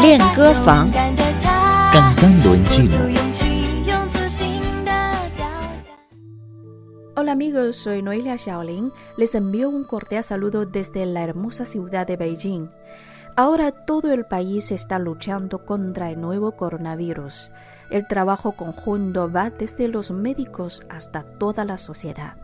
练歌房，刚刚轮进。 Hola amigos, soy Noelia Xiaolin. Les envío un cordial saludo desde la hermosa ciudad de Beijing. Ahora todo el país está luchando contra el nuevo coronavirus. El trabajo conjunto va desde los médicos hasta toda la sociedad.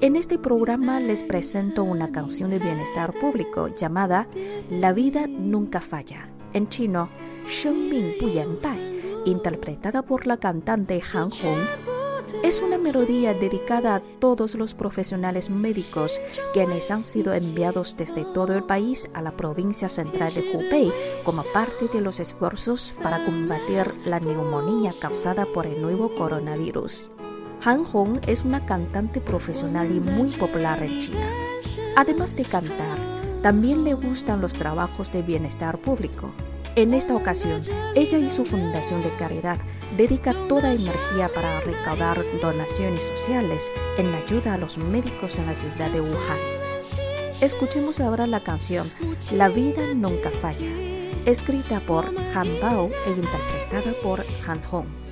En este programa les presento una canción de bienestar público llamada La vida nunca falla, en chino, Sheng Ming interpretada por la cantante Han Hong. Es una melodía dedicada a todos los profesionales médicos quienes han sido enviados desde todo el país a la provincia central de Hubei como parte de los esfuerzos para combatir la neumonía causada por el nuevo coronavirus. Han Hong es una cantante profesional y muy popular en China. Además de cantar, también le gustan los trabajos de bienestar público. En esta ocasión, ella y su fundación de caridad dedica toda energía para recaudar donaciones sociales en ayuda a los médicos en la ciudad de Wuhan. Escuchemos ahora la canción La vida nunca falla, escrita por Han Bao e interpretada por Han Hong.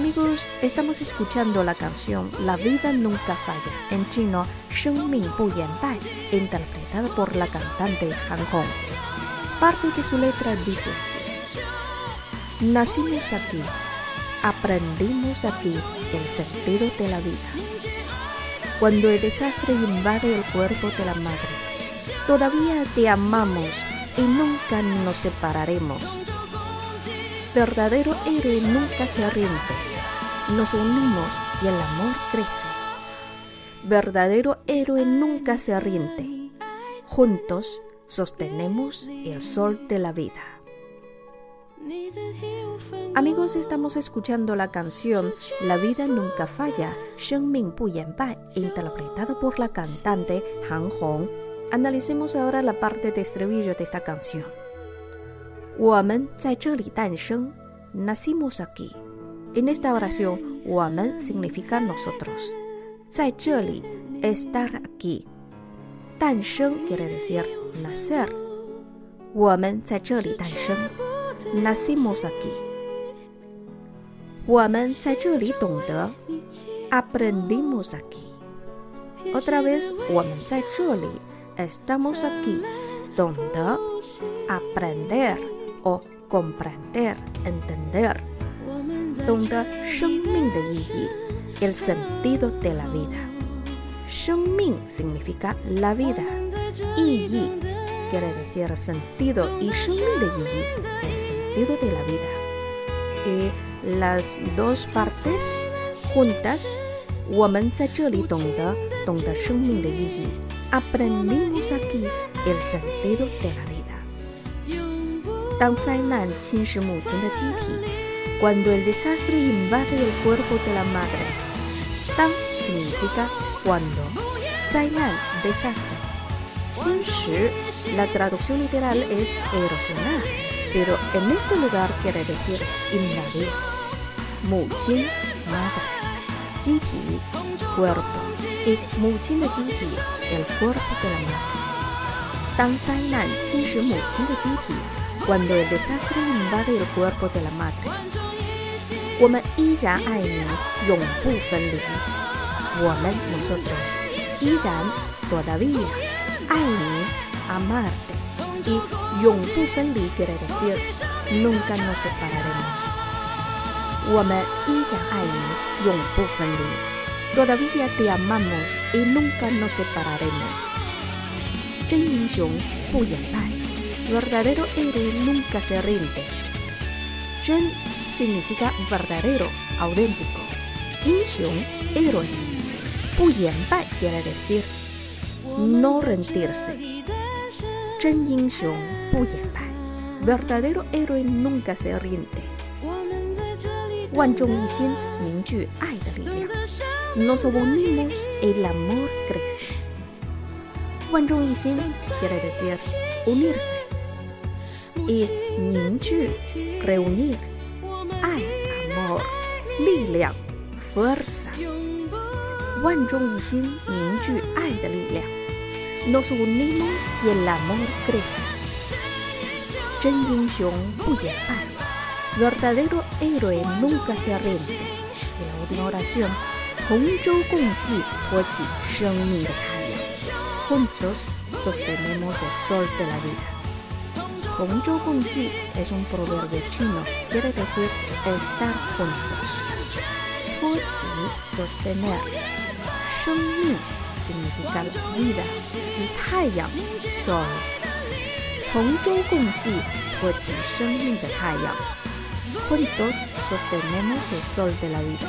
Amigos, estamos escuchando la canción La vida nunca falla, en chino Sheng Ming Bu interpretada por la cantante Han Hong. Parte de su letra dice así: Nacimos aquí, aprendimos aquí el sentido de la vida. Cuando el desastre invade el cuerpo de la madre, todavía te amamos y nunca nos separaremos verdadero héroe nunca se rinde. Nos unimos y el amor crece. Verdadero héroe nunca se rinde. Juntos sostenemos el sol de la vida. Amigos, estamos escuchando la canción La vida nunca falla, Shen Ming interpretado por la cantante Han Hong. Analicemos ahora la parte de estribillo de esta canción. 我们在这里诞生, nacimos aquí. En esta oración, 我们 significa nosotros. 在这里 estar aquí. 诞生 quiere decir nacer. 我们在这里诞生 nacimos aquí. 我们在这里懂得 aprendimos aquí. Otra vez, 我们在这里 estamos aquí. 懂得 aprender o comprender, entender. Donde el sentido de la vida. Shengming significa la vida. Yi Yi quiere decir sentido y Shengming de Yi el sentido de la vida. Y las dos partes juntas, woman Aprendimos aquí el sentido de la vida. 当灾难侵蚀母亲的机体，cuando el desastre invade el cuerpo de la madre，当 significa cuando，灾难 desastre，侵蚀 la traducción literal es erosionar。pero en este lugar quiere decir invadir. 母亲 madre, 机体 cuerpo y 母亲的机体 el cuerpo de la madre. 当灾难侵蚀母亲的机体 cuando el desastre invade el cuerpo de la madre. nosotros, todavía, amarte. Y Yongpu Fenli quiere decir, nunca nos separaremos. Yongpu Fenli. Todavía te amamos y nunca nos separaremos verdadero héroe nunca se rinde. Chen significa verdadero, auténtico. Inxiong, héroe. Puyen quiere decir no rendirse. Chen Yingxiong, Puyen Verdadero héroe nunca se rinde. Wan Zhong y Xin, Mingju, Ai de Nos unimos, el amor crece. Wan Zhong y Xin quiere decir unirse y Ningzhi, reunir. Hay amor, Lilia, fuerza. Wan Zhong y Xin, Ningzhi, hay de Lilia. Nos unimos y el amor crece. Chen Yingxiong, Buye, Ai. Verdadero héroe nunca se rinde. Y la última oración, Hongzhou Gongji, Huoqi, Sheng Juntos sostenemos el sol de la vida. Gongzhou Gongji es un proverbio chino, quiere decir estar juntos. Puzi, sostener. Shengyu significa vida y Taiyang, sol. Gongzhou Gongji, Puzi, Shengyu de Taiyang. Juntos sostenemos el sol de la vida.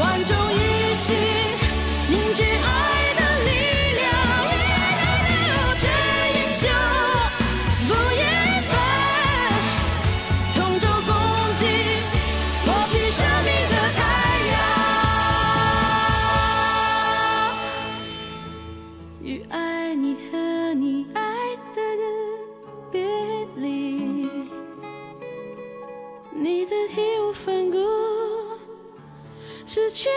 万众一心，凝聚爱你的义无反顾是全